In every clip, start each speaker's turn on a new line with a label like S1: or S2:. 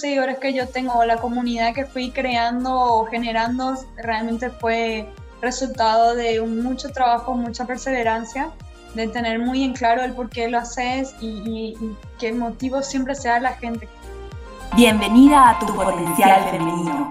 S1: seguidores que yo tengo, la comunidad que fui creando o generando, realmente fue resultado de mucho trabajo, mucha perseverancia, de tener muy en claro el por qué lo haces y, y que el motivo siempre sea la gente.
S2: Bienvenida a tu potencial femenino.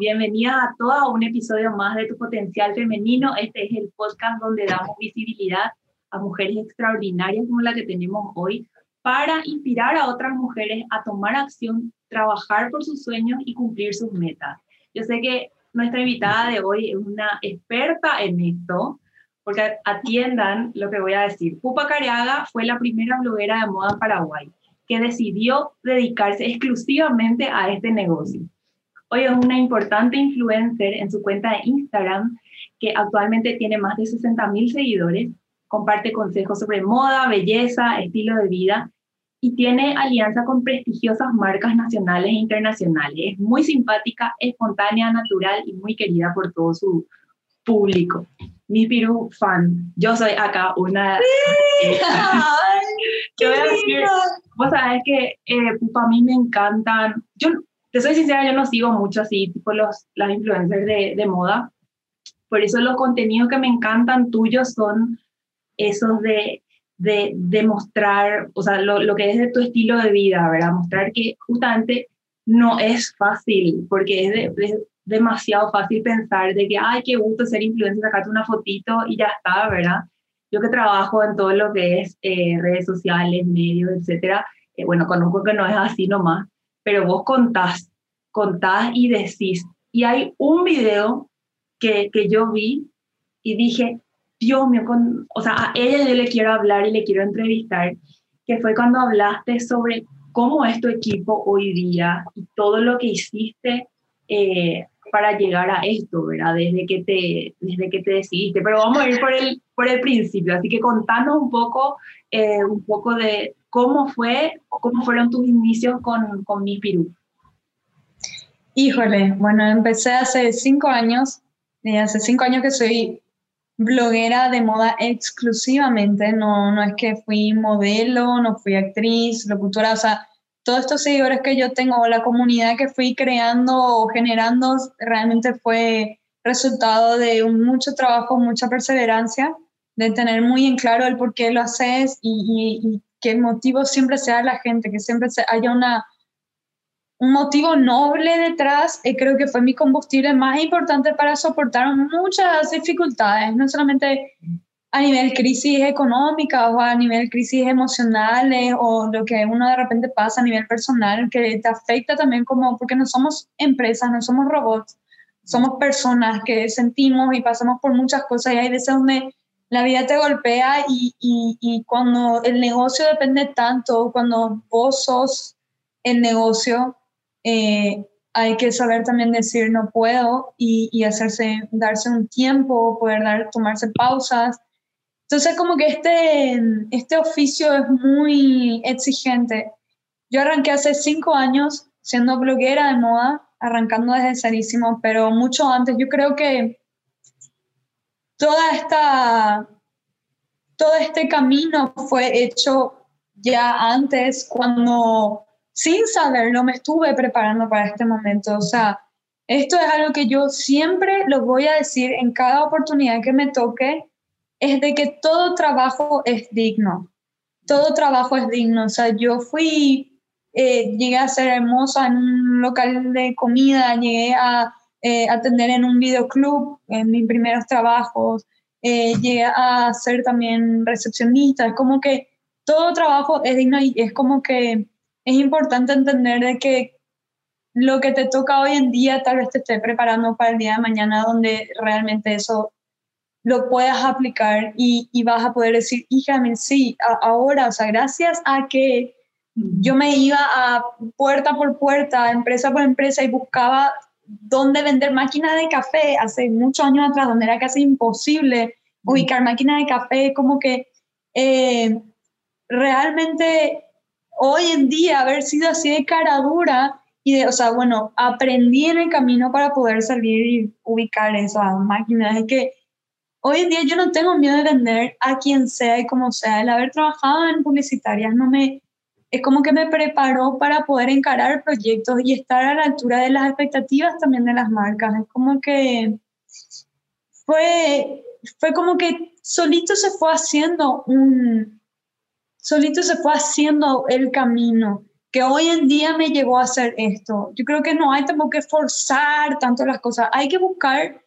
S3: Bienvenida a todos a un episodio más de Tu Potencial Femenino. Este es el podcast donde damos visibilidad a mujeres extraordinarias como la que tenemos hoy para inspirar a otras mujeres a tomar acción, trabajar por sus sueños y cumplir sus metas. Yo sé que nuestra invitada de hoy es una experta en esto, porque atiendan lo que voy a decir. Pupa Cariaga fue la primera bloguera de moda en Paraguay que decidió dedicarse exclusivamente a este negocio. Hoy es una importante influencer en su cuenta de Instagram, que actualmente tiene más de 60 mil seguidores, comparte consejos sobre moda, belleza, estilo de vida y tiene alianza con prestigiosas marcas nacionales e internacionales. Es muy simpática, espontánea, natural y muy querida por todo su público. Mi Piru fan. Yo soy acá una...
S1: Sí.
S3: Yo voy a decir, vos sabés que eh, para mí me encantan, yo te soy sincera, yo no sigo mucho así, tipo los, las influencers de, de moda. Por eso los contenidos que me encantan tuyos son esos de, de, de mostrar, o sea, lo, lo, que es de tu estilo de vida, ¿verdad? Mostrar que justamente no es fácil, porque es, de, es demasiado fácil pensar de que, ay, qué gusto ser influencer, sacarte una fotito y ya está, ¿verdad? Yo que trabajo en todo lo que es eh, redes sociales, medios, etcétera, eh, bueno, conozco que no es así nomás, pero vos contás, contás y decís. Y hay un video que, que yo vi y dije, Dios mío, con, o sea, a ella yo le quiero hablar y le quiero entrevistar, que fue cuando hablaste sobre cómo es tu equipo hoy día y todo lo que hiciste eh, para llegar a esto, ¿verdad? Desde que, te, desde que te decidiste. Pero vamos a ir por el, por el principio, así que contanos un poco, eh, un poco de, ¿Cómo fue, cómo fueron tus inicios con, con Mi Pirú?
S1: Híjole, bueno, empecé hace cinco años, y hace cinco años que soy bloguera de moda exclusivamente, no, no es que fui modelo, no fui actriz, locutora, o sea, todos estos seguidores que yo tengo, la comunidad que fui creando o generando, realmente fue resultado de mucho trabajo, mucha perseverancia, de tener muy en claro el por qué lo haces y, y, y que el motivo siempre sea la gente, que siempre haya una, un motivo noble detrás, y creo que fue mi combustible más importante para soportar muchas dificultades, no solamente a nivel crisis económica o a nivel crisis emocionales o lo que uno de repente pasa a nivel personal que te afecta también como, porque no somos empresas, no somos robots, somos personas que sentimos y pasamos por muchas cosas y hay veces donde la vida te golpea y, y, cuando el negocio depende tanto, cuando vos sos el negocio, eh, hay que saber también decir no puedo y, y, hacerse, darse un tiempo, poder dar, tomarse pausas. Entonces como que este, este oficio es muy exigente. Yo arranqué hace cinco años siendo bloguera de moda, arrancando desde cerísimo, pero mucho antes. Yo creo que toda esta, todo este camino fue hecho ya antes cuando sin saberlo me estuve preparando para este momento. O sea, esto es algo que yo siempre lo voy a decir en cada oportunidad que me toque, es de que todo trabajo es digno. Todo trabajo es digno. O sea, yo fui, eh, llegué a ser hermosa en un local de comida, llegué a eh, atender en un videoclub en mis primeros trabajos, eh, llegué a ser también recepcionista, es como que todo trabajo es digno y es como que es importante entender de que lo que te toca hoy en día tal vez te esté preparando para el día de mañana donde realmente eso lo puedas aplicar y, y vas a poder decir, hija, sí, ahora, o sea, gracias a que Yo me iba a puerta por puerta, empresa por empresa y buscaba dónde vender máquinas de café hace muchos años atrás, donde era casi imposible ubicar máquinas de café, como que eh, realmente hoy en día haber sido así de cara dura y de, o sea, bueno, aprendí en el camino para poder salir y ubicar esas máquinas. Es que hoy en día yo no tengo miedo de vender a quien sea y como sea. El haber trabajado en publicitarias no me, es como que me preparó para poder encarar proyectos y estar a la altura de las expectativas también de las marcas. Es como que fue, fue como que solito se fue haciendo un, solito se fue haciendo el camino que hoy en día me llegó a hacer esto. Yo creo que no hay tampoco que forzar tanto las cosas, hay que buscar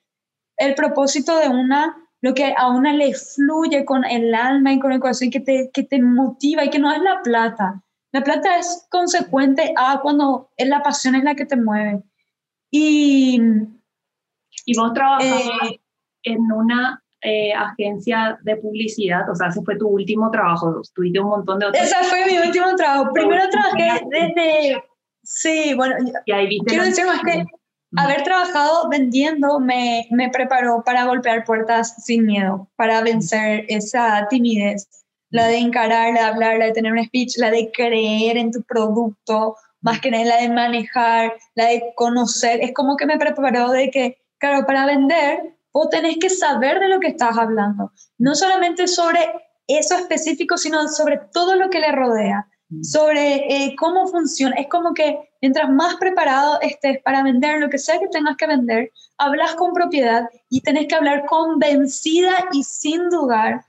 S1: el propósito de una, lo que a una le fluye con el alma y con el corazón y que te, que te motiva y que no es la plata. La plata es consecuente a cuando es la pasión es la que te mueve. Y,
S3: y vos trabajabas eh, en una eh, agencia de publicidad, o sea, ese fue tu último trabajo, tuviste un montón de otros.
S1: Ese fue mi último trabajo. Primero trabajé desde, sí, bueno, y ahí viste quiero decir más que haber trabajado vendiendo me, me preparó para golpear puertas sin miedo, para vencer esa timidez, la de encarar, la de hablar, la de tener un speech, la de creer en tu producto, más que nada la de manejar, la de conocer, es como que me preparó de que, claro, para vender vos tenés que saber de lo que estás hablando, no solamente sobre eso específico, sino sobre todo lo que le rodea, mm. sobre eh, cómo funciona. Es como que mientras más preparado estés para vender lo que sea que tengas que vender, hablas con propiedad y tenés que hablar convencida y sin dudar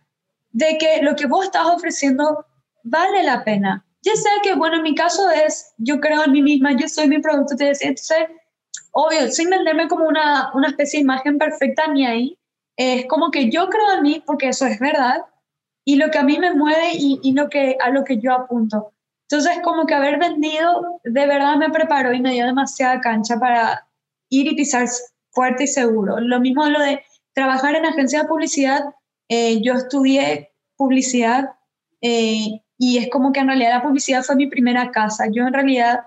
S1: de que lo que vos estás ofreciendo vale la pena. Ya sea que, bueno, en mi caso es, yo creo en mí misma, yo soy mi producto, te decía, entonces obvio, sin venderme como una, una especie de imagen perfecta ni ahí, es como que yo creo en mí porque eso es verdad y lo que a mí me mueve y, y lo que, a lo que yo apunto. Entonces, como que haber vendido de verdad me preparó y me dio demasiada cancha para ir y pisar fuerte y seguro. Lo mismo lo de trabajar en agencia de publicidad. Eh, yo estudié publicidad eh, y es como que en realidad la publicidad fue mi primera casa. Yo en realidad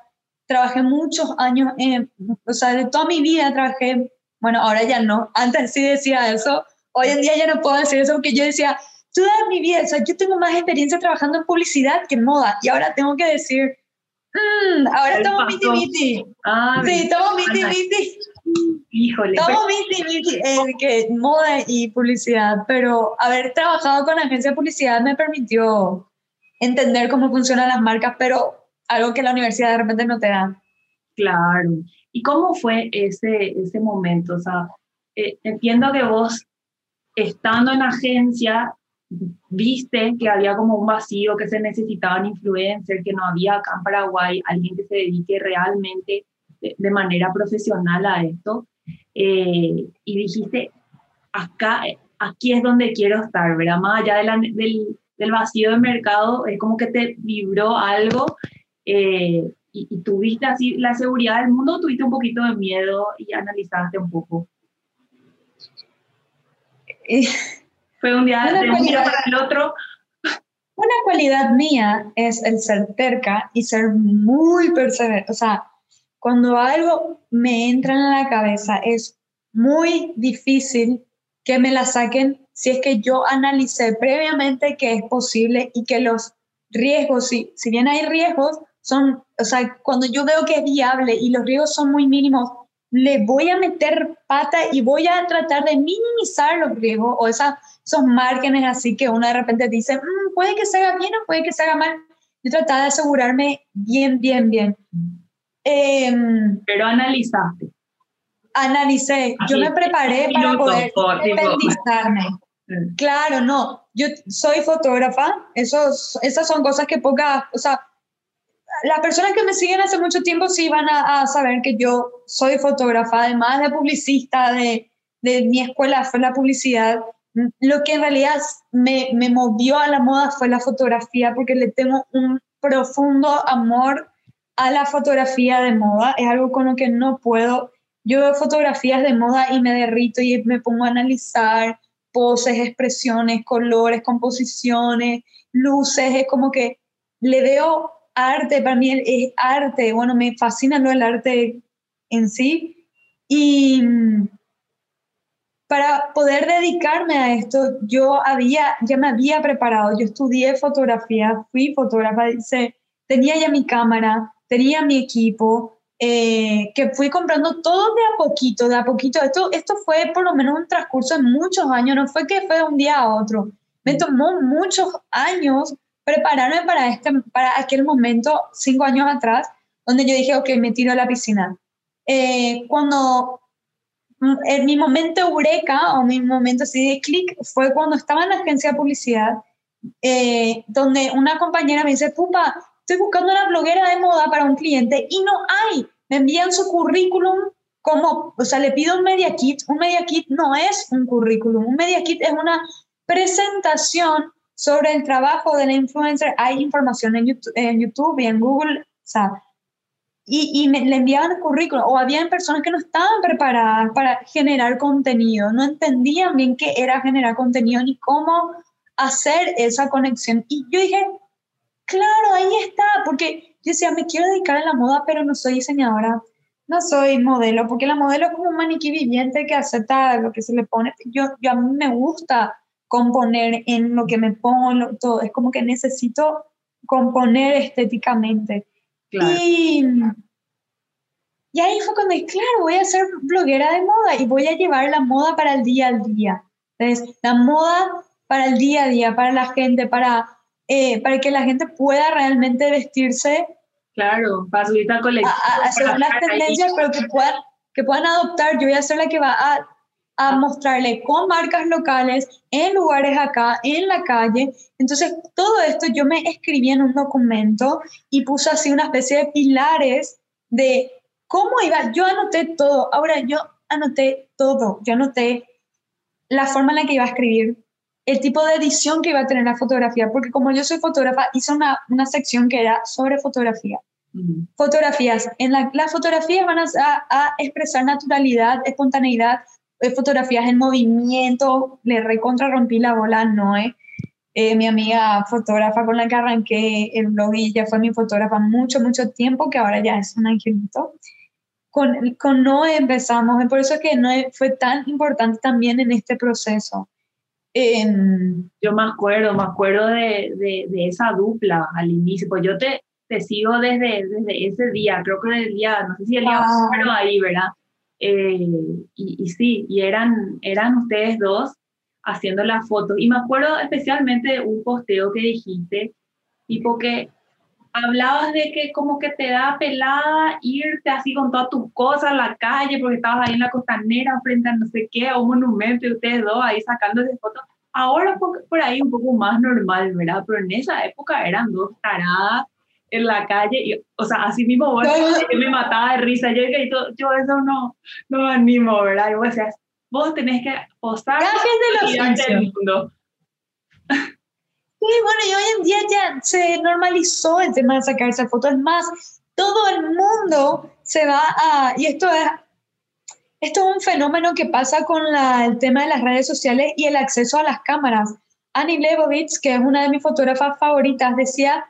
S1: trabajé muchos años, en, o sea, de toda mi vida trabajé, bueno, ahora ya no, antes sí decía eso, hoy en día ya no puedo decir eso porque yo decía, toda mi vida, o sea, yo tengo más experiencia trabajando en publicidad que en moda y ahora tengo que decir, mmm, ahora estamos miti miti. Ah, sí, estamos miti miti. Híjole. Miti miti en que moda y publicidad, pero haber trabajado con agencia de publicidad me permitió entender cómo funcionan las marcas, pero algo que la universidad de repente no te da.
S3: Claro. ¿Y cómo fue ese, ese momento? O sea, eh, entiendo que vos, estando en agencia, viste que había como un vacío, que se necesitaban influencers, que no había acá en Paraguay alguien que se dedique realmente de, manera profesional a esto. Eh, y dijiste, acá, aquí es donde quiero estar, ¿verdad? Más allá de del, del vacío de mercado, es como que te vibró algo eh, y, tuviste así la seguridad del mundo, tuviste un poquito de miedo y analizaste un poco. Eh, Fue un día de un día para el otro.
S1: Una cualidad mía es el ser terca y ser muy perseverante. O sea, cuando algo me entra en la cabeza es muy difícil que me la saquen si es que yo analicé previamente que es posible y que los riesgos, si, si bien hay riesgos, son, o sea, cuando yo veo que es viable y los riesgos son muy mínimos, le voy a meter pata y voy a tratar de minimizar los riesgos o esa, esos márgenes así que uno de repente dice, mm, puede que se haga bien o puede que se haga mal. Yo trataba de asegurarme bien, bien, bien.
S3: Em, Pero analizaste.
S1: Analicé. yo me preparé para poder independizarme. Claro, no. Yo soy fotógrafa. Esos, esas son cosas que pocas, o sea, las personas que me siguen hace mucho tiempo sí van a, saber que yo soy fotógrafa, además de publicista, de, de, mi escuela fue la publicidad. Lo que en realidad me, me movió a la moda fue la fotografía, porque le tengo un profundo amor a la fotografía de moda. Es algo con lo que no puedo. Yo veo fotografías de moda y me derrito y me pongo a analizar poses, expresiones, colores, composiciones, luces. Es como que le veo arte, para mí es arte, bueno, me fascina lo del arte en sí. Y mm, para poder dedicarme a esto, yo había, ya me había preparado, yo estudié fotografía, fui fotógrafa, tenía ya mi cámara, tenía mi equipo, eh, que fui comprando todo de a poquito, de a poquito. Esto, esto fue por lo menos un transcurso de muchos años, no fue que fue de un día a otro. Me tomó muchos años prepararme para, este, para aquel momento, cinco años atrás, donde yo dije, ok, me tiro a la piscina. Eh, cuando mm, en mi momento eureka o mi momento así de clic fue cuando estaba en la agencia de publicidad, eh, donde una compañera me dice, pupa, estoy buscando una bloguera de moda para un cliente y no hay. Me envían su currículum como, o sea, le pido un media kit. Un media kit no es un currículum, un media kit es una presentación sobre el trabajo de la influencer. Hay información en YouTube, en YouTube y en Google, o sea, y, y me, le enviaban el currículum, o habían personas que no estaban preparadas para generar contenido, no entendían bien qué era generar contenido ni cómo hacer esa conexión. Y yo dije, claro, ahí está, porque yo decía, me quiero dedicar a la moda, pero no soy diseñadora, no soy modelo, porque la modelo es como un maniquí viviente que acepta lo que se le pone. Yo, yo a mí me gusta componer en lo que me pongo, todo. Es como que necesito componer estéticamente. Y, y ahí fue cuando dije, claro, voy a ser bloguera de moda y voy a llevar la moda para el día al día. Entonces, la moda para el día a día, para la gente, para, eh, para que la gente pueda realmente vestirse.
S3: Claro, para subir a colección.
S1: hacer unas tendencias, pero que puedan, que puedan adoptar. Yo voy a ser la que va a a mostrarle con marcas locales, en lugares acá, en la calle. Entonces, todo esto yo me escribí en un documento y puse así una especie de pilares de cómo iba. Yo anoté todo. Ahora yo anoté todo. Yo anoté la forma en la que iba a escribir, el tipo de edición que iba a tener la fotografía, porque como yo soy fotógrafa, hice una, una sección que era sobre fotografía. Fotografías. En la, las fotografías van a, a expresar naturalidad, espontaneidad, fotografías en movimiento, le recontra rompí la bola no Noé, eh, mi amiga fotógrafa con la que arranqué el blog y ya fue mi fotógrafa mucho, mucho tiempo, que ahora ya es un angelito. Con, con Noé empezamos, por eso es que Noé fue tan importante también en este proceso.
S3: Yo me acuerdo, me acuerdo de, de, de, esa dupla al inicio, pues yo te, te sigo desde, desde ese día, creo que el día, no sé si el día, ah. pero ahí, ¿verdad? Eh, y, sí, y eran, eran ustedes dos haciendo las fotos. Y me acuerdo especialmente de un posteo que dijiste, tipo que hablabas de que como que te da pelada irte así con todas tus cosas a la calle porque estabas ahí en la costanera frente a no sé qué, a un monumento y ustedes dos ahí sacándose fotos. Ahora por, por ahí un poco más normal, ¿verdad? Pero en esa época eran dos taradas en la calle, y, o sea, así mismo vos, yo me mataba de risa, yo, yo, yo eso no, no me animo, ¿verdad? Y vos decías, vos tenés que postar
S1: y del mundo. Bueno, y hoy en día ya se normalizó el tema de sacarse fotos, es más, todo el mundo se va a, y esto es, esto es un fenómeno que pasa con el tema de las redes sociales y el acceso a las cámaras. Annie Leibovitz, que es una de mis fotógrafas favoritas, decía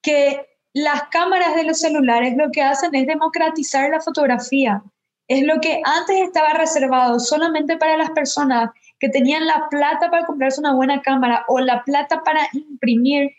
S1: que las cámaras de los celulares lo que hacen es democratizar la fotografía. Es lo que antes estaba reservado solamente para las personas que tenían la plata para comprarse una buena cámara o la plata para imprimir,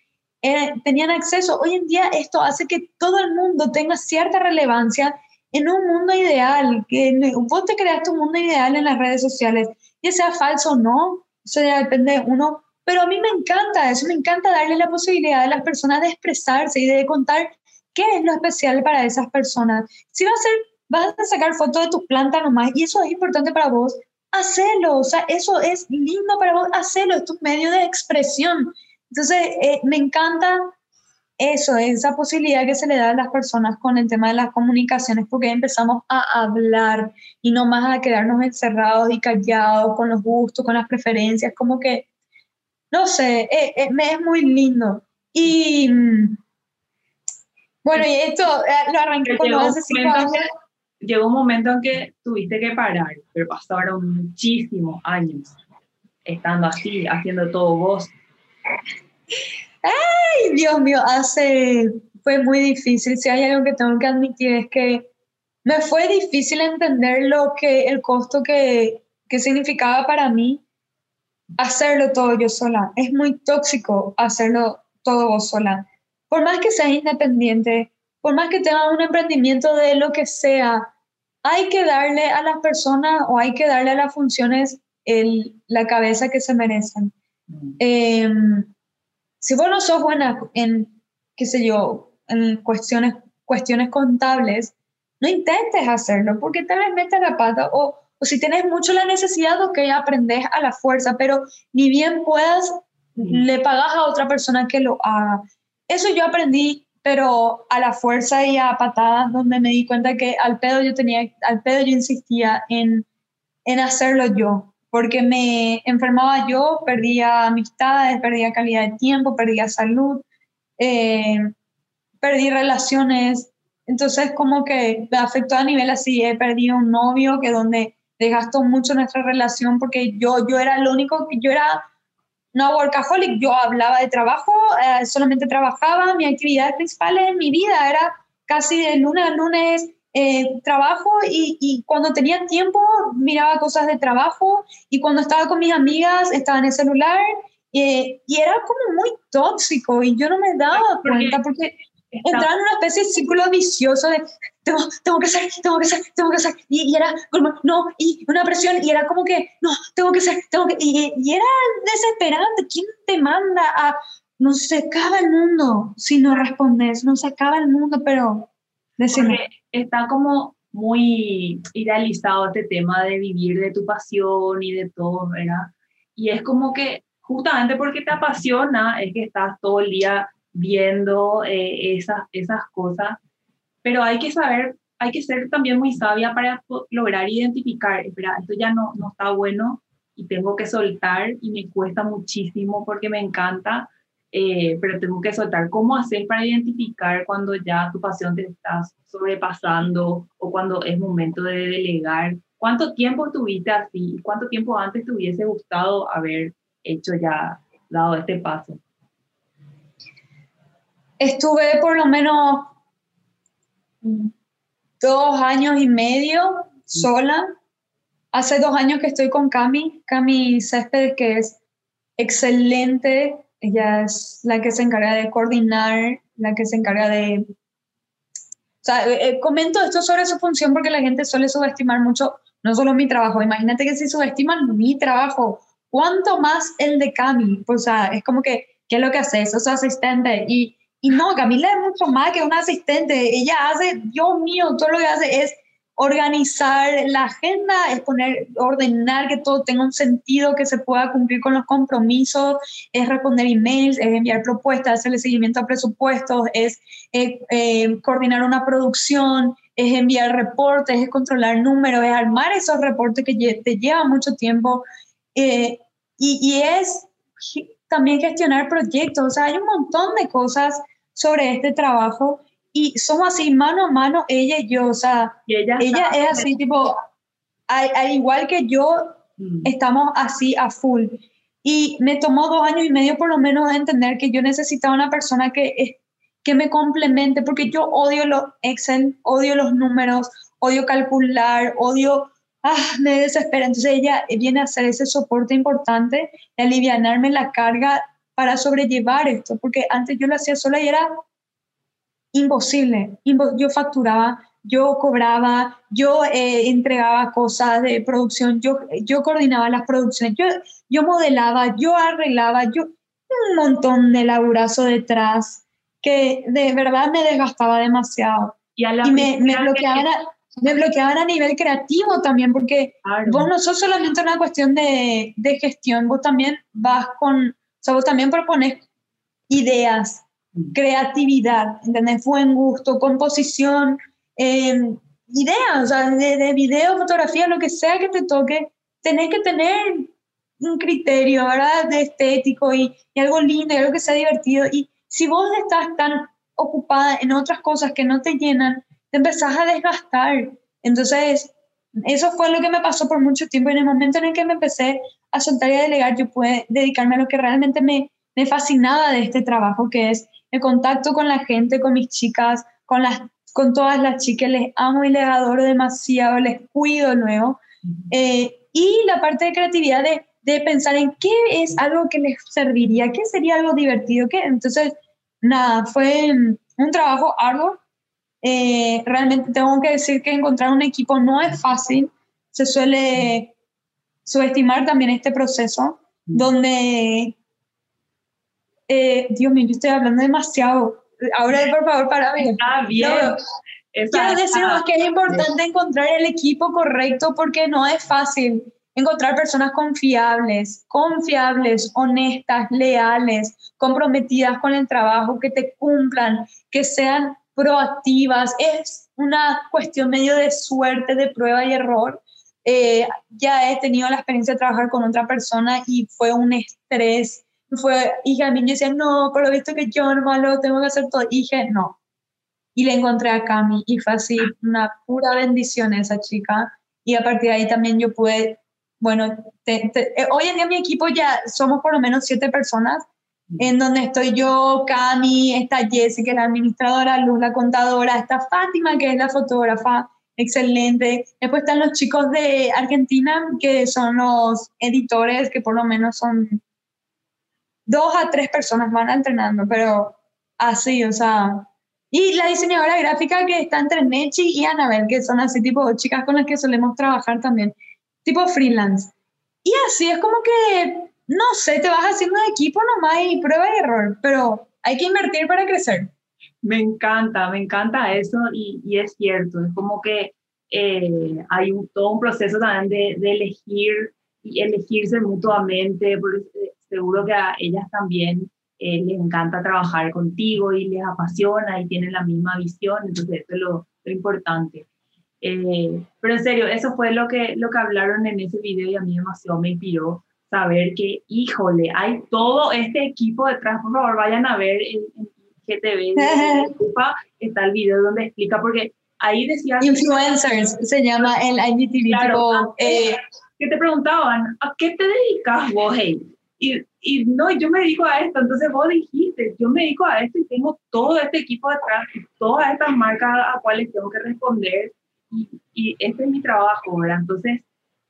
S1: eh, tenían acceso. Hoy en día esto hace que todo el mundo tenga cierta relevancia en un mundo ideal, que vos te creas tu mundo ideal en las redes sociales, ya sea falso o no, eso ya depende de uno, pero a mí me encanta eso, me encanta darle la posibilidad a las personas de expresarse y de contar qué es lo especial para esas personas. Si vas a, ser, vas a sacar fotos de tu planta nomás y eso es importante para vos, hacelo, o sea, eso es lindo para vos, hacelo, es tu medio de expresión. Entonces, eh, me encanta eso, esa posibilidad que se le da a las personas con el tema de las comunicaciones, porque empezamos a hablar y no más a quedarnos encerrados y callados con los gustos, con las preferencias, como que no sé, eh, eh, me es muy lindo. Y mm, bueno, y esto lo arranqué como hace cinco años.
S3: Llegó un momento en que tuviste que parar, pero pasaron muchísimos años estando así, haciendo todo vos.
S1: Ay, Dios mío, hace fue muy difícil. Si hay algo que tengo que admitir es que me fue difícil entender lo que, el costo que, que significaba para mí hacerlo todo yo sola. Es muy tóxico hacerlo todo vos sola. Por más que seas independiente, por más que tengas un emprendimiento de lo que sea, hay que darle a las personas o hay que darle a las funciones el, la cabeza que se merecen. Mm. Em, si vos no sos buena en, qué sé yo, en cuestiones, cuestiones contables, no intentes hacerlo porque tal vez metes la pata o, o si tienes mucho la necesidad, ok, aprendes a la fuerza, pero ni bien puedas, le pagas a otra persona que lo haga. Eso yo aprendí, pero a la fuerza y a patadas, donde me di cuenta que al pedo yo tenía, al pedo yo insistía en, en hacerlo yo, porque me enfermaba yo, perdía amistades, perdía calidad de tiempo, perdía salud, eh, perdí relaciones, entonces como que me afectó a nivel así, he perdido un novio que donde desgastó mucho nuestra relación porque yo, yo era lo único, que yo era una workaholic, yo hablaba de trabajo, eh, solamente trabajaba, mi actividad principal en mi vida era casi de lunes a lunes eh, trabajo y, y, cuando tenía tiempo miraba cosas de trabajo y cuando estaba con mis amigas estaba en el celular eh, y era como muy tóxico y yo no me daba cuenta porque entraba en una especie de círculo vicioso de tengo, tengo que ser, tengo que ser, tengo que ser. Y, y, era como, no, y una presión, y era como que, no, tengo que ser, tengo que. Y, y era desesperante. ¿Quién te manda a.? No se acaba el mundo si no respondes, no se acaba el mundo, pero.
S3: Decime. está como muy idealizado este tema de vivir de tu pasión y de todo, ¿verdad? Y es como que justamente porque te apasiona es que estás todo el día viendo eh, esas, esas cosas, pero hay que saber, hay que ser también muy sabia para lograr identificar, espera, esto ya no, no está bueno y tengo que soltar y me cuesta muchísimo porque me encanta, eh, pero tengo que soltar. ¿Cómo hacer para identificar cuando ya tu pasión te estás sobrepasando o cuando es momento de delegar? ¿Cuánto tiempo tuviste así? ¿Cuánto tiempo antes te hubiese gustado haber hecho ya, dado este paso?
S1: Estuve por lo menos dos años y medio sola. Hace dos años que estoy con Cami, Cami Céspedes, que es excelente. Ella es la que se encarga de coordinar, la que se encarga de... O sea, eh, eh, comento esto sobre su función porque la gente suele subestimar mucho, no solo mi trabajo. Imagínate que si subestiman mi trabajo, ¿cuánto más el de Cami? Pues, o sea, es como que, ¿qué es lo que hace? Sos asistente y y no, Camila es mucho más que una asistente. Ella hace, Dios mío, todo lo que hace es organizar la agenda, es poner, ordenar que todo tenga un sentido, que se pueda cumplir con los compromisos, es responder emails, es enviar propuestas, hacerle seguimiento a presupuestos, es eh, eh, coordinar una producción, es enviar reportes, es controlar números, es armar esos reportes que te lleva mucho tiempo eh, y, y es también gestionar proyectos, o sea, hay un montón de cosas sobre este trabajo y somos así mano a mano, ella y yo, o sea, ella, es así tipo, al, igual que yo, mm. estamos así a full. Y me tomó dos años y medio por lo menos de entender que yo necesitaba una persona que, que me complemente, porque yo odio los Excel, odio los números, odio calcular, odio, ah, me desespera. Entonces ella viene a hacer ese soporte importante, de aliviarme la carga para sobrellevar esto, porque antes yo lo hacía sola y era imposible. Yo facturaba, yo cobraba, yo eh, entregaba cosas de producción, yo, yo coordinaba las producciones, yo, yo modelaba, yo arreglaba, yo un montón de laburazo detrás que de verdad me desgastaba demasiado. Y, me, me, bloqueaban a, me bloqueaban a nivel creativo también, porque vos no sos solamente una cuestión de, de gestión, vos también vas con sea, vos también propones ideas, mm. creatividad, ¿entendés? Buen gusto, composición, em, ideas, o sea, de, video, fotografía, lo que sea que te toque, tenés que tener un criterio, ¿verdad? De estético y, y algo lindo y algo que sea divertido. Y si vos estás tan ocupada en otras cosas que no te llenan, te empezás a desgastar. Entonces, eso fue lo que me pasó por mucho tiempo. En el momento en el que me empecé a soltar y a delegar, yo pude dedicarme a lo que realmente me, me fascinaba de este trabajo, que es el contacto con la gente, con mis chicas, con, las, con todas las chicas, les amo y les adoro demasiado, les cuido nuevo. Eh, y la parte de creatividad de, de, pensar en qué es algo que les serviría, qué sería algo divertido, qué. Entonces, nada, fue un trabajo arduo. Eh, realmente tengo que decir que encontrar un equipo no es fácil. Se suele subestimar también este proceso, donde, eh, Dios mío, yo estoy hablando demasiado. Ahora, por favor, para mí.
S3: Está bien.
S1: quiero decirles que es importante encontrar el equipo correcto porque no es fácil encontrar personas confiables, confiables, honestas, leales, comprometidas con el trabajo, que te cumplan, que sean proactivas. Es una cuestión medio de suerte, de prueba y error. Eh, ya he tenido la experiencia de trabajar con otra persona y fue un estrés. Fue, y a mí yo decía, no, por lo visto que yo no lo tengo que hacer todo. Y dije, no. Y le encontré a Cami y fue así una pura bendición esa chica. Y a partir de ahí también yo pude bueno, eh, hoy en día mi equipo ya somos por lo menos siete personas, en donde estoy yo, Cami, está Jessica, la administradora, Luz, la contadora, está Fátima, que es la fotógrafa, excelente. Después están los chicos de Argentina, que son los editores, que por lo menos son dos a tres personas van entrenando, pero así, o sea. Y la diseñadora gráfica que está entre Nechi y Anabel, que son así tipo chicas con las que solemos trabajar también tipo freelance. Y así es como que, no sé, te vas haciendo de equipo nomás y prueba y error, pero hay que invertir para crecer.
S3: Me encanta, me encanta eso y, y es cierto, es como que eh, hay un, todo un proceso también de, de, elegir y elegirse mutuamente, porque seguro que a ellas también eh, les encanta trabajar contigo y les apasiona y tienen la misma visión, entonces eso es lo, lo importante. Eh, pero en serio, eso fue lo que, lo que hablaron en ese video y a mí demasiado me inspiró saber que, híjole, hay todo este equipo detrás. Por favor, vayan a ver en, GTV, está el video donde explica, porque ahí decía...
S1: Influencers se llama el IGTV.
S3: Claro, eh, que te preguntaban, ¿a qué te dedicas vos, hey? Y, y, no, yo me dedico a esto, entonces vos dijiste, yo me dedico a esto y tengo todo este equipo detrás, todas estas marcas a cuales tengo que responder y, este es mi trabajo, ¿verdad? Entonces,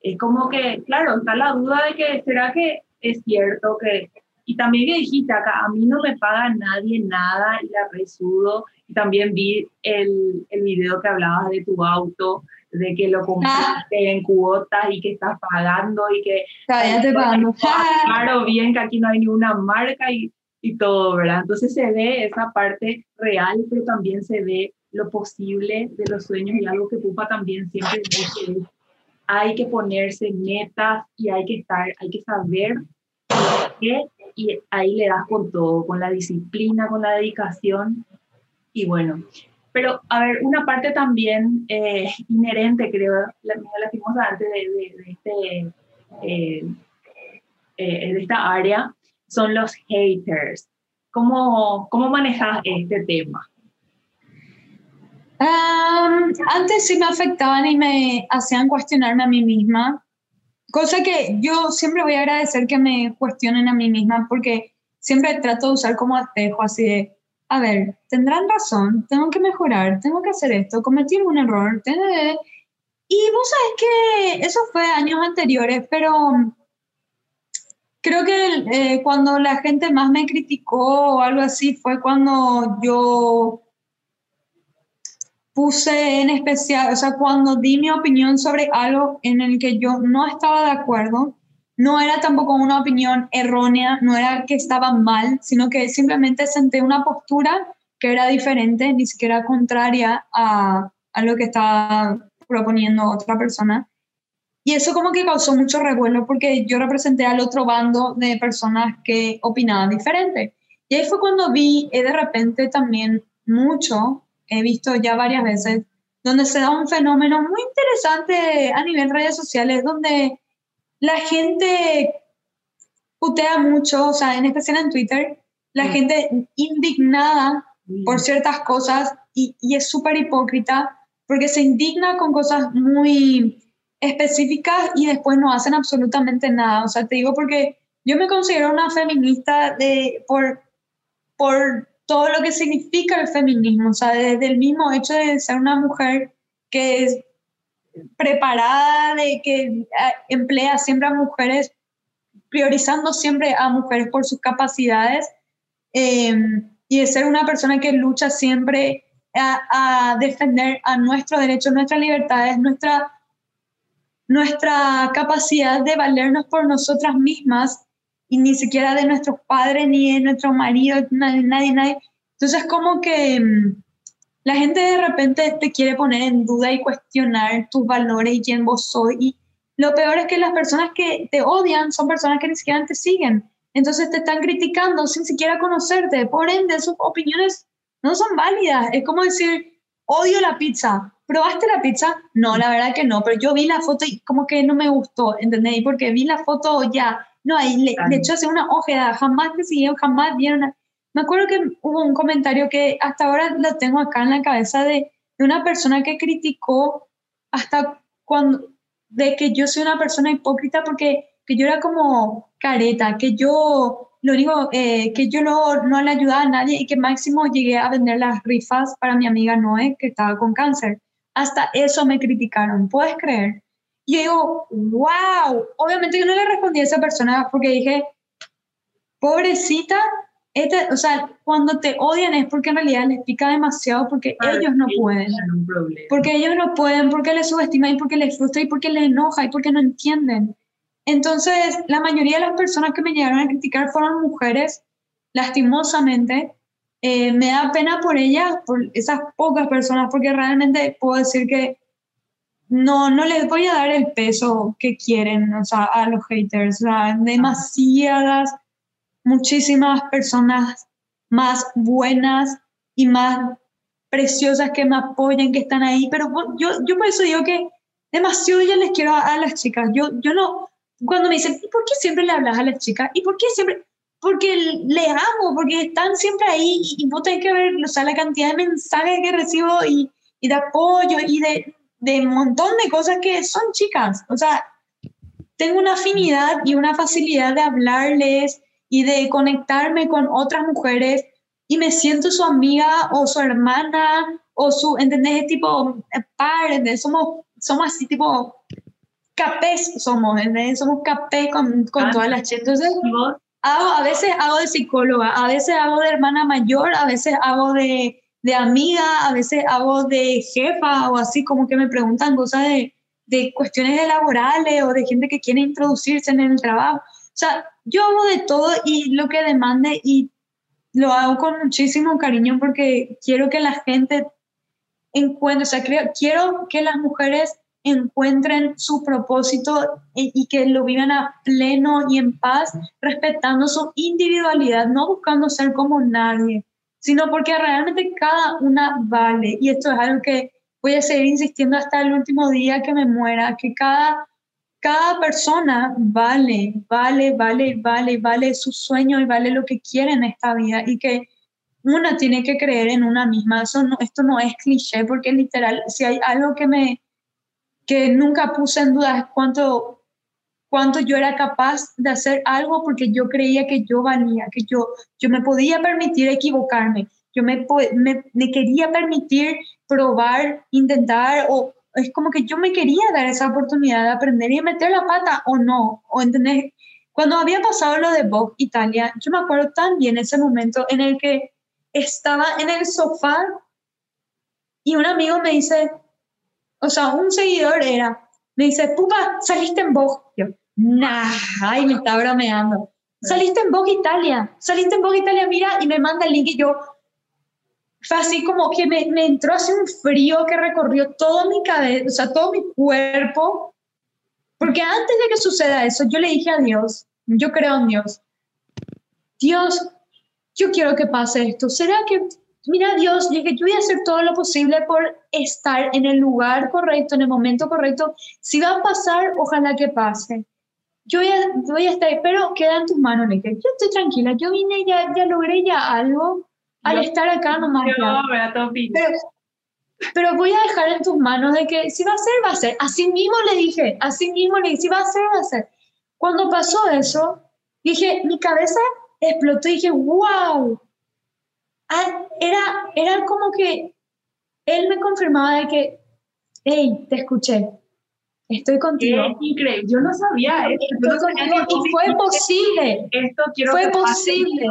S3: es como que, claro, está la duda de que, ¿será que es cierto que... Y también que dijiste acá, a mí no me paga nadie nada y la resudo. Y también vi el, el video que hablabas de tu auto, de que lo compraste en cuotas y que estás pagando y que...
S1: Cállate, pagando.
S3: Claro, bien que aquí no hay ninguna marca y, y todo, ¿verdad? Entonces se ve esa parte real, pero también se ve lo posible de los sueños y algo que Pupa también siempre dice hay que ponerse metas y hay que estar, hay que saber qué y ahí le das con todo, con la disciplina, con la dedicación y bueno. Pero, a ver, una parte también eh, inherente, creo, la, la antes de, de, de este, eh, eh, de esta área, son los haters. ¿Cómo, cómo manejas este tema?
S1: Antes sí me afectaban y me hacían cuestionarme a mí misma, cosa que yo siempre voy a agradecer que me cuestionen a mí misma porque siempre trato de usar como espejo así de, a ver, tendrán razón, tengo que mejorar, tengo que hacer esto, cometí un error. Y vos sabes que eso fue años anteriores, pero creo que eh, cuando la gente más me criticó o algo así fue cuando yo puse en especial, o sea, cuando di mi opinión sobre algo en el que yo no estaba de acuerdo, no era tampoco una opinión errónea, no era que estaba mal, sino que simplemente senté una postura que era diferente, ni siquiera contraria a, a lo que estaba proponiendo otra persona. Y eso como que causó mucho revuelo porque yo representé al otro bando de personas que opinaban diferente. Y ahí fue cuando vi eh, de repente también mucho he visto ya varias veces, donde se da un fenómeno muy interesante a nivel redes sociales, donde la gente putea mucho, o sea, en especial en Twitter, la gente indignada por ciertas cosas y, y es súper hipócrita porque se indigna con cosas muy específicas y después no hacen absolutamente nada. O sea, te digo porque yo me considero una feminista de, por, por todo lo que significa el feminismo, o sea, desde el mismo hecho de ser una mujer que es preparada, de que eh, emplea siempre a mujeres, priorizando siempre a mujeres por sus capacidades, em, y de ser una persona que lucha siempre a, a, defender a nuestros derechos, nuestras libertades, nuestra, nuestra capacidad de valernos por nosotras mismas y ni siquiera de nuestros padres, ni de nuestro marido, nadie, nadie, nadie. Entonces como que mm, la gente de repente te quiere poner en duda y cuestionar tus valores y quién vos sos. Y lo peor es que las personas que te odian son personas que ni siquiera te siguen. Entonces te están criticando sin siquiera conocerte. Por ende, sus opiniones no son válidas. Es como decir, odio la pizza. ¿Probaste la pizza? No, la verdad que no, pero yo vi la foto y como que no me gustó, ¿entendéis? Porque vi la foto ya no, ahí le, de hecho hace una ojeda, jamás me siguieron, jamás vieron. Me acuerdo que hubo un comentario que hasta ahora lo tengo acá en la cabeza de, de una persona que criticó hasta cuando, de que yo soy una persona hipócrita porque que yo era como careta, que yo lo único, eh, que yo no, no le ayudaba a nadie y que máximo llegué a vender las rifas para mi amiga Noé, que estaba con cáncer. Hasta eso me criticaron, ¿puedes creer? Y yo digo, wow, obviamente yo no le respondí a esa persona porque dije, pobrecita, este, o sea, cuando te odian es porque en realidad les pica demasiado porque ellos no pueden. Porque ellos no pueden, porque les subestiman y porque les frustra y porque les enoja y porque no entienden. Entonces, la mayoría de las personas que me llegaron a criticar fueron mujeres, lastimosamente. Eh, me da pena por ellas, por esas pocas personas, porque realmente puedo decir que no, no les voy a dar el peso que quieren, o sea, a los haters. O sea, demasiadas, muchísimas personas más buenas y más preciosas que me apoyan, que están ahí, pero yo, yo por eso digo que demasiado ya les quiero a, las chicas. Yo, yo no, cuando me dicen, ¿y por qué siempre le hablas a las chicas? ¿Y por qué siempre? Porque les amo, porque están siempre ahí y, y vos tenés que ver, o sea, la cantidad de mensajes que recibo y, y de apoyo y de, de un montón de cosas que son chicas. O sea, tengo una afinidad y una facilidad de hablarles y de conectarme con otras mujeres y me siento su amiga o su hermana o su, ¿entendés? Tipo eh, par, Somos, somos así tipo capés somos, ¿entendés? Somos capés con, con ah, todas las chicas. Entonces, hago, a veces hago de psicóloga, a veces hago de hermana mayor, a veces hago de de amiga, a veces hago de jefa o así como que me preguntan cosas de, de cuestiones laborales o de gente que quiere introducirse en el trabajo. O sea, yo hago de todo y lo que demande y lo hago con muchísimo cariño porque quiero que la gente encuentre, o sea, quiero que las mujeres encuentren su propósito y, que lo vivan a pleno y en paz, respetando su individualidad, no buscando ser como nadie sino porque realmente cada una vale. Y esto es algo que voy a seguir insistiendo hasta el último día que me muera, que cada, cada persona vale, vale, vale, vale, vale su sueño y vale lo que quiere en esta vida y que una tiene que creer en una misma. Eso no, esto no es cliché porque literal, si hay algo que me que nunca puse en duda cuánto cuánto yo era capaz de hacer algo porque yo creía que yo valía, que yo, yo me podía permitir equivocarme, yo me, me, quería permitir probar, intentar, o es como que yo me quería dar esa oportunidad de aprender y meter la pata o no, o entender. Cuando había pasado lo de Bob Italia, yo me acuerdo tan bien ese momento en el que estaba en el sofá y un amigo me dice, o sea, un seguidor era, me dice, pupa, saliste en Vogue. Yo, nah, ay, me está bromeando. Saliste en Vogue Italia, saliste en Vogue Italia, mira, y me manda el link y yo, fue así como que me, me entró así un frío que recorrió todo mi cabeza, o sea, todo mi cuerpo, porque antes de que suceda eso, yo le dije a Dios, yo creo en Dios, Dios, yo quiero que pase esto, ¿será que mira Dios, dije, yo voy a hacer todo lo posible por estar en el lugar correcto, en el momento correcto. Si va a pasar, ojalá que pase. Yo voy a, estar, pero queda en tus manos, dije. Yo estoy tranquila, yo vine, ya, ya logré ya algo al estar acá nomás. pero, pero voy a dejar en tus manos de que si va a ser, va a ser. Así mismo le dije, así mismo le dije, si va a ser, va a ser. Cuando pasó eso, dije, mi cabeza explotó y dije, wow, ah, era, era como que él me confirmaba de que, hey, te escuché, estoy contigo.
S3: Es increíble, yo no sabía esto.
S1: y fue posible.
S3: Esto quiero
S1: fue posible.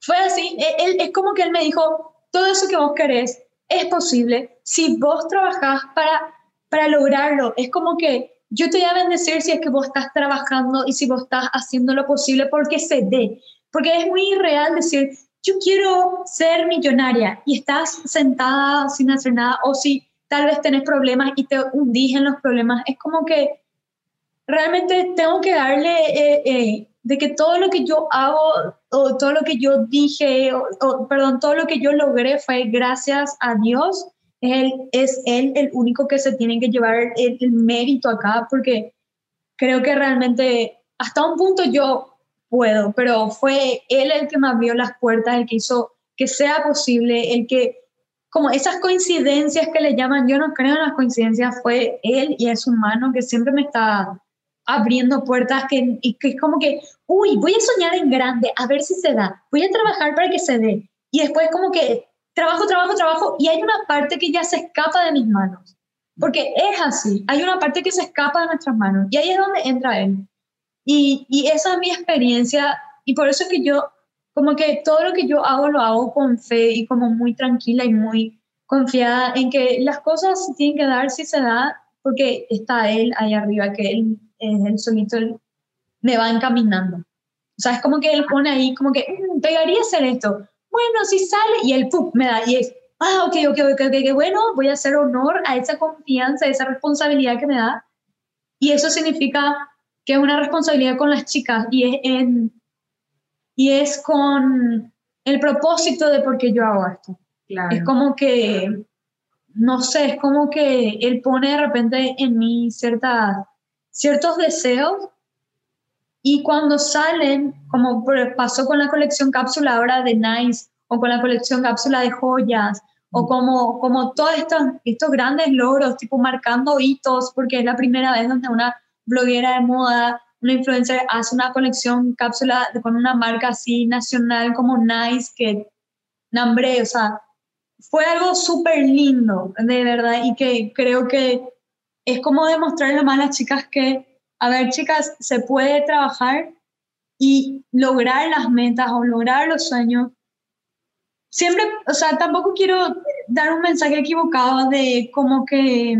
S1: Fue así, e, él, es como que él me dijo, todo eso que vos querés es posible si vos trabajás para, para lograrlo. Es como que yo te voy a bendecir si es que vos estás trabajando y si vos estás haciendo lo posible porque se dé. Porque es muy irreal decir, yo quiero ser millonaria y estás sentada sin hacer nada o si tal vez tenés problemas y te hundís en los problemas. Es como que realmente tengo que darle eh, eh, de que todo lo que yo hago o todo lo que yo dije, o, perdón, todo lo que yo logré fue gracias a Dios. Él, es Él el único que se tiene que llevar el, el mérito acá porque creo que realmente hasta un punto yo puedo, pero fue Él el que me abrió las puertas, el que hizo que sea posible, el que como esas coincidencias que le llaman, yo no creo en las coincidencias, fue él y es humano que siempre me está abriendo puertas que, y que es como que, uy, voy a soñar en grande, a ver si se da, voy a trabajar para que se dé. Y después como que trabajo, trabajo, trabajo, y hay una parte que ya se escapa de mis manos. Porque es así, hay una parte que se escapa de nuestras manos, y ahí es donde entra él. Y, y esa es mi experiencia, y por eso es que yo, como que todo lo que yo hago, lo hago con fe y como muy tranquila y muy confiada en que las cosas tienen que dar si se da, porque está él ahí arriba, que él el solito me va encaminando. O sea, es como que él pone ahí, como que, mm, pegaría hacer esto. Bueno, si sale, y él ¡pum! me da, y es, ah, ok, ok, ok, ok, bueno, voy a hacer honor a esa confianza, a esa responsabilidad que me da. Y eso significa que es una responsabilidad con las chicas y es, en, y es con el propósito de por qué yo hago esto. Es como que, no sé, es como que él pone de repente en mí cierta ciertos deseos y cuando salen, como pasó con la colección cápsula ahora de Nice o con la colección cápsula de joyas o mm. como, como todos estos, estos grandes logros, tipo marcando hitos, porque es la primera vez donde una bloguera de moda, una influencer hace una colección cápsula con una marca así nacional como Nice, que, nombre, o sea, fue algo súper lindo, de verdad, y que creo que es como demostrarle más a las chicas que, a ver, chicas, se puede trabajar y lograr las metas o lograr los sueños. Siempre, o sea, tampoco quiero dar un mensaje equivocado de como que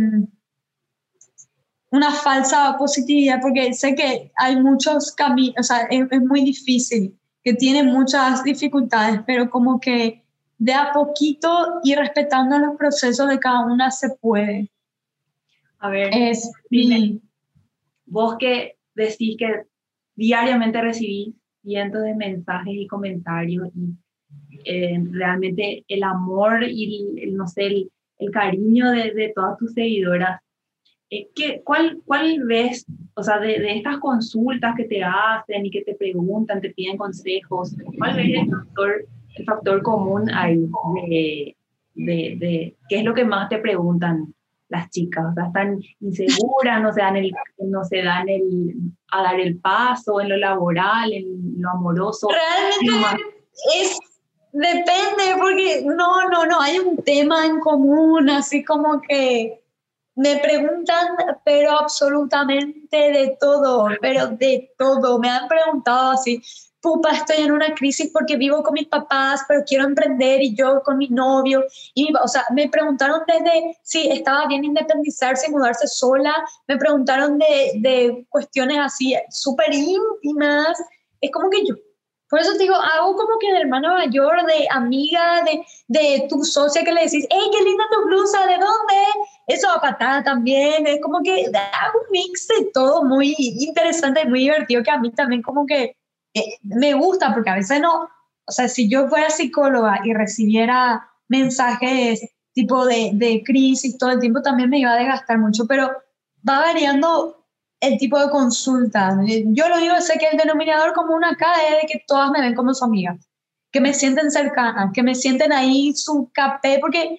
S1: una falsa positividad, porque sé que hay muchos caminos, o sea, es, es muy difícil, que tiene muchas dificultades, pero como que de a poquito y respetando los procesos de cada una se puede.
S3: A ver, es, dime, vos que decís que diariamente recibís cientos de mensajes y comentarios y eh, realmente el amor y el, no sé, el, el cariño de, de, todas tus seguidoras, ¿qué, cuál, ¿cuál ves, o sea, de, de, estas consultas que te hacen y que te preguntan, te piden consejos, cuál ves el factor, el factor común ahí de, de, de qué es lo que más te preguntan? las chicas, o sea, están inseguras, no se dan el, no se dan el, a dar el paso en lo laboral, en lo amoroso.
S1: Realmente es, depende, porque no, no, no, hay un tema en común, así como que me preguntan, pero absolutamente de todo, pero de todo, me han preguntado así, pupa, estoy en una crisis porque vivo con mis papás, pero quiero emprender y yo con mi novio. Y, o sea, me preguntaron desde si estaba bien independizarse y mudarse sola, me preguntaron de, de cuestiones así súper íntimas. Es como que yo, por eso te digo, hago como que de hermana mayor, de amiga, de, de tu socia que le decís, hey, qué linda tu blusa, ¿de dónde? Eso a patada también, es como que hago un mix de todo muy interesante muy divertido que a mí también como que me gusta porque a veces no, o sea, si yo fuera psicóloga y recibiera mensajes tipo de, de crisis todo el tiempo, también me iba a desgastar mucho, pero va variando el tipo de consulta. Yo lo digo, sé que el denominador común acá es de que todas me ven como su amiga, que me sienten cercanas, que me sienten ahí su capé, porque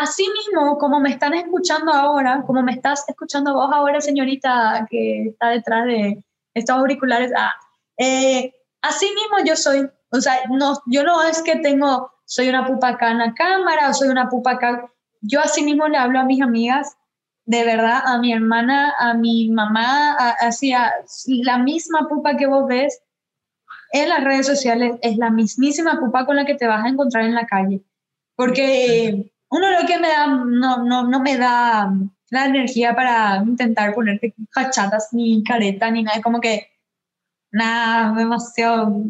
S1: así mismo, como me están escuchando ahora, como me estás escuchando vos ahora, señorita, que está detrás de estos auriculares, ah, eh, así mismo yo soy O sea, no, yo no es que tengo, soy una pupa acá en la cámara o soy una pupa acá. Yo así mismo le hablo a mis amigas, de verdad, a mi hermana, a mi mamá, hacia la misma pupa que vos ves en las redes sociales, es la mismísima pupa con la que te vas a encontrar en la calle. Porque uno lo que me da, no, no, no me da la energía para intentar ponerte fachadas ni careta ni nada, como que nada, demasiado,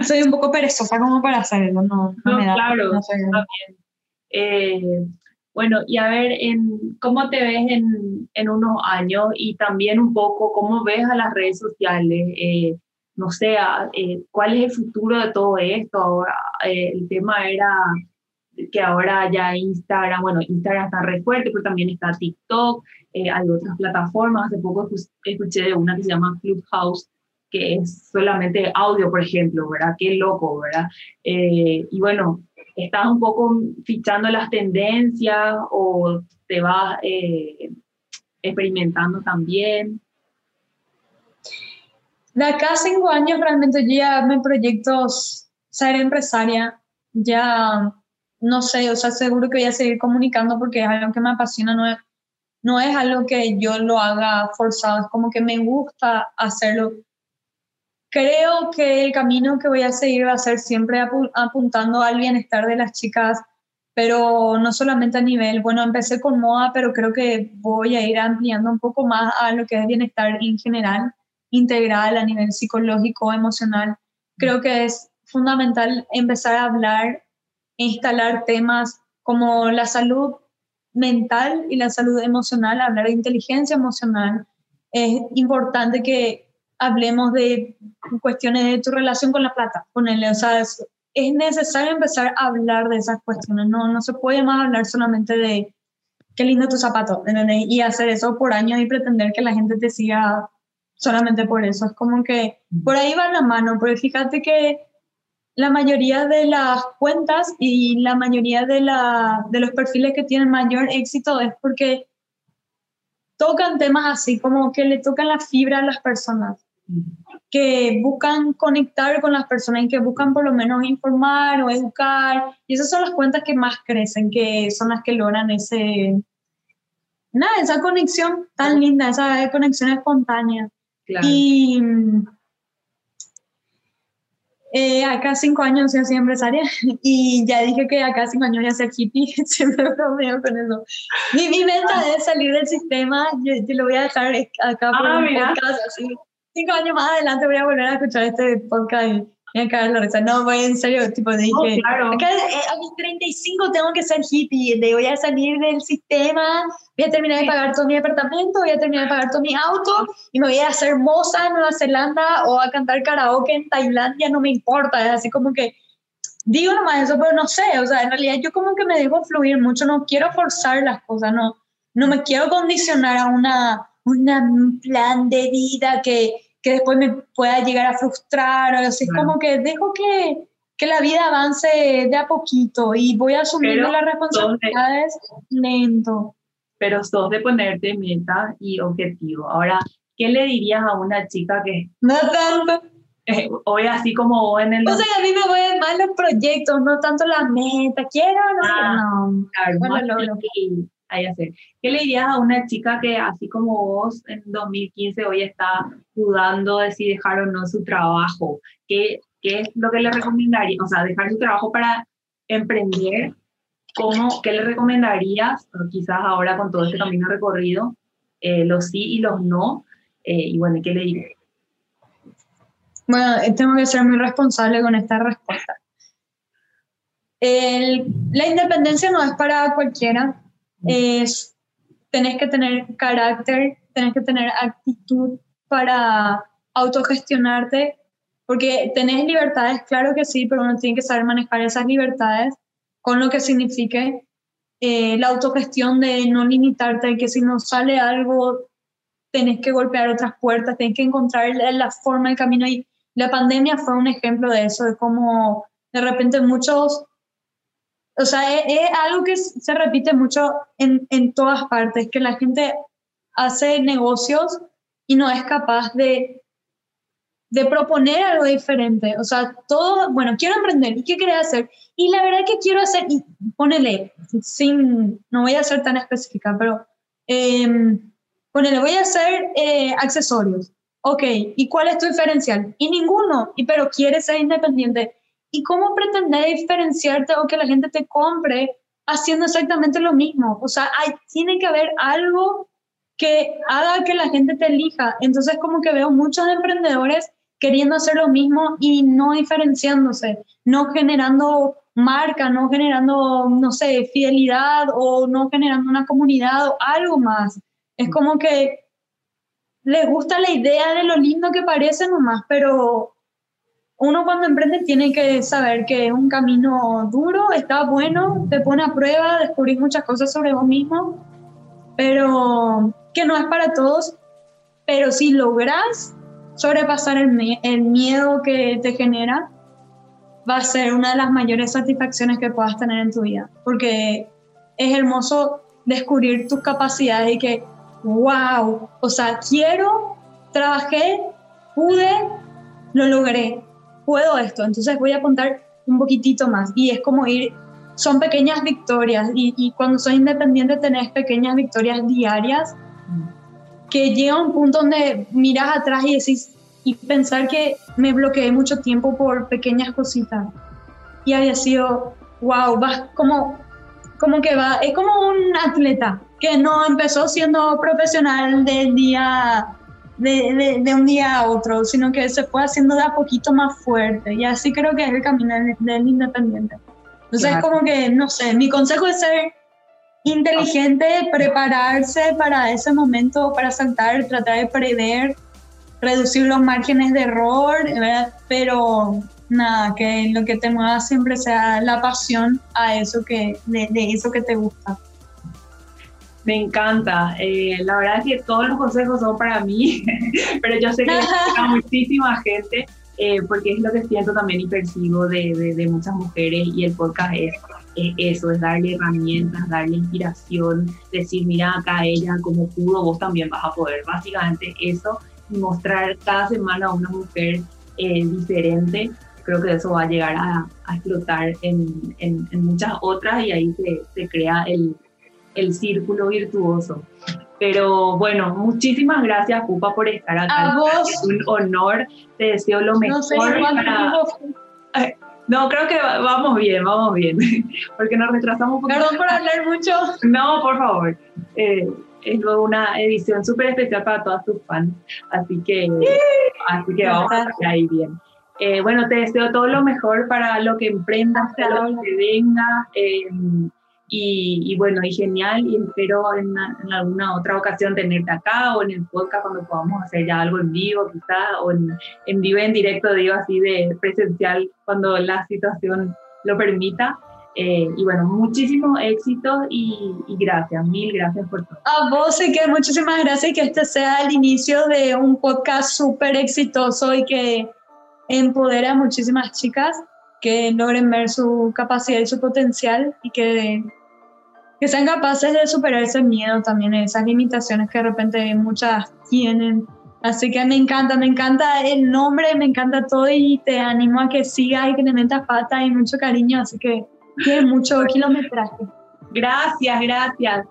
S1: soy un poco perezosa como para hacerlo, no, no, me da.
S3: Claro, eh, bueno, y a ver, en, ¿cómo te ves en, en, unos años y también un poco cómo ves a las redes sociales? Eh, no sé, eh, ¿cuál es el futuro de todo esto? Ahora, el tema era que ahora ya Instagram, bueno, Instagram está re fuerte, pero también está TikTok, hay otras plataformas. Hace poco escuché de una que se llama Clubhouse, que es solamente audio, por ejemplo, ¿verdad? Qué loco, ¿verdad? Eh, y bueno, ¿estás un poco fichando las tendencias o te vas eh, experimentando también?
S1: De acá a cinco años realmente ya me proyecto ser empresaria, ya no sé, o sea, seguro que voy a seguir comunicando porque es algo que me apasiona, no es, no es algo que yo lo haga forzado, es como que me gusta hacerlo Creo que el camino que voy a seguir va a ser siempre apuntando al bienestar de las chicas, pero no solamente a nivel, bueno, empecé con moda, pero creo que voy a ir ampliando un poco más a lo que es bienestar en general, integral a nivel psicológico, emocional. Creo que es fundamental empezar a hablar e instalar temas como la salud mental y la salud emocional, hablar de inteligencia emocional. Es importante que hablemos de cuestiones de tu relación con la plata, con él, o sea, es, necesario empezar a hablar de esas cuestiones, no, no se puede más hablar solamente de qué lindo tu zapato, y hacer eso por años y pretender que la gente te siga solamente por eso, es como que por ahí va la mano, porque fíjate que la mayoría de las cuentas y la mayoría de, la, de los perfiles que tienen mayor éxito es porque tocan temas así, como que le tocan la fibra a las personas que buscan conectar con las personas y que buscan por lo menos informar o educar. Y esas son las cuentas que más crecen, que son las que logran ese, nada, esa conexión tan linda, esa conexión espontánea. Y eh, acá cinco años ya soy empresaria y ya dije que acá cinco años voy a ser hippie, siempre bromeo con eso. Mi, mi meta es salir del sistema, yo, lo voy a dejar acá por ah, un podcast así cinco años más adelante voy a volver a escuchar este podcast y a la risa. No, voy en serio, tipo, dije, claro. acá, eh, a mis 35 tengo que ser hippie, de voy a salir del sistema, voy a terminar de pagar todo mi departamento, voy a terminar de pagar todo mi auto y me voy a hacer moza en Nueva Zelanda o a cantar karaoke en Tailandia, no me importa, es así como que digo nomás eso, pero no sé, o sea, en realidad yo como que me dejo fluir mucho, no quiero forzar las cosas, no, no me quiero condicionar a una un plan de vida que, que, después me pueda llegar a frustrar. O así, Es como que dejo que, que, la vida avance de a poquito y voy asumiendo las responsabilidades lento.
S3: Pero sos de ponerte meta y objetivo. Ahora, ¿qué le dirías a una chica que...
S1: No tanto.
S3: Eh, hoy así como en el...
S1: O sea, a mí me voy más los proyectos, no tanto la meta. Quiero, no, ah, no.
S3: Claro, bueno, hacer. ¿Qué le dirías a una chica que, así como vos, en 2015 hoy está dudando de si dejar o no su trabajo? ¿Qué, qué es lo que le recomendaría? O sea, dejar su trabajo para emprender, ¿cómo, ¿qué le recomendarías? quizás ahora con todo este camino recorrido, eh, los sí y los no. Eh, y bueno, ¿qué le dirías?
S1: Bueno, tengo que ser muy responsable con esta respuesta. El, la independencia no es para cualquiera es, tenés que tener carácter, tenés que tener actitud para autogestionarte, porque tenés libertades, claro que sí, pero uno tiene que saber manejar esas libertades con lo que signifique eh, la autogestión de no limitarte, que si no sale algo, tenés que golpear otras puertas, tenés que encontrar la, forma, el camino. Y la pandemia fue un ejemplo de eso, de cómo de repente muchos o sea, es, algo que se repite mucho en, en, todas partes, que la gente hace negocios y no es capaz de, de proponer algo diferente. O sea, todo, bueno, quiero emprender. ¿Y qué querés hacer? Y la verdad que quiero hacer, y ponele, sin, no voy a ser tan específica, pero eh, ponele, voy a hacer eh, accesorios. Ok, ¿y cuál es tu diferencial? Y ninguno, y pero quieres ser independiente. ¿Y cómo pretendes diferenciarte o que la gente te compre haciendo exactamente lo mismo? O sea, hay, tiene que haber algo que haga que la gente te elija. Entonces, como que veo muchos emprendedores queriendo hacer lo mismo y no diferenciándose, no generando marca, no generando, no sé, fidelidad o no generando una comunidad o algo más. Es como que les gusta la idea de lo lindo que parece nomás, pero uno cuando emprende tiene que saber que es un camino duro, está bueno, te pone a prueba, descubrir muchas cosas sobre vos mismo, pero que no es para todos. Pero si logras sobrepasar el, el miedo que te genera va a ser una de las mayores satisfacciones que puedas tener en tu vida, porque es hermoso descubrir tus capacidades y que, wow, o sea, quiero, trabajé, pude, lo logré, puedo esto, entonces voy a contar un poquitito más y es como ir, son pequeñas victorias y, y cuando soy independiente tenés pequeñas victorias diarias que llega un punto donde miras atrás y decís, y pensar que me bloqueé mucho tiempo por pequeñas cositas. Y había sido, wow, vas como, como que va, es como un atleta que no empezó siendo profesional del día, de, de, un día a otro, sino que se fue haciendo de a poquito más fuerte. Y así creo que es el camino del, independiente. Entonces, como que, no sé, mi consejo es ser inteligente, prepararse para ese momento, para saltar, tratar de prever, reducir los márgenes de error, ¿verdad? pero nada, que lo que te mueva siempre sea la pasión a eso que, de, eso que te gusta.
S3: Me encanta. Eh, la verdad es que todos los consejos son para mí, pero yo sé que hay muchísima gente, eh, porque es lo que siento también y percibo de, de muchas mujeres y el podcast es eso, es darle herramientas, darle inspiración, decir, mira acá ella como pudo, vos también vas a poder. Básicamente eso y mostrar cada semana a una mujer eh, diferente, creo que eso va a llegar a, explotar en, en, muchas otras y ahí se, se crea el, el círculo virtuoso. Pero bueno, muchísimas gracias, Pupa, por estar acá.
S1: A vos.
S3: Es un honor. Te deseo lo mejor. No sé, para... No, creo que vamos bien, vamos bien, porque nos retrasamos un
S1: poco. Perdón por hablar mucho.
S3: No, por favor. Eh, es una edición súper especial para todas tus fans, así que, así que vamos a estar ahí bien. Eh, bueno, te deseo todo lo mejor para lo que emprendas, para lo que venga. Eh, y, bueno, y genial, y espero en, en, alguna otra ocasión tenerte acá o en el podcast cuando podamos hacer ya algo en vivo, quizá, o en, en vivo, en directo, digo así, de presencial, cuando la situación lo permita. Eh, y bueno, muchísimo éxito y, y, gracias, mil gracias por todo.
S1: A vos, y que muchísimas gracias y que este sea el inicio de un podcast súper exitoso y que empodera a muchísimas chicas que logren ver su capacidad y su potencial y que que sean capaces de superar ese miedo también, esas limitaciones que de repente muchas tienen. Así que me encanta, me encanta el nombre, me encanta todo y te animo a que sigas y que te metas pata y mucho cariño, así que tienes mucho kilometraje.
S3: Gracias, gracias.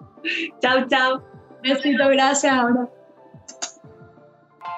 S3: Chao, chao.
S1: Besito, gracias ahora.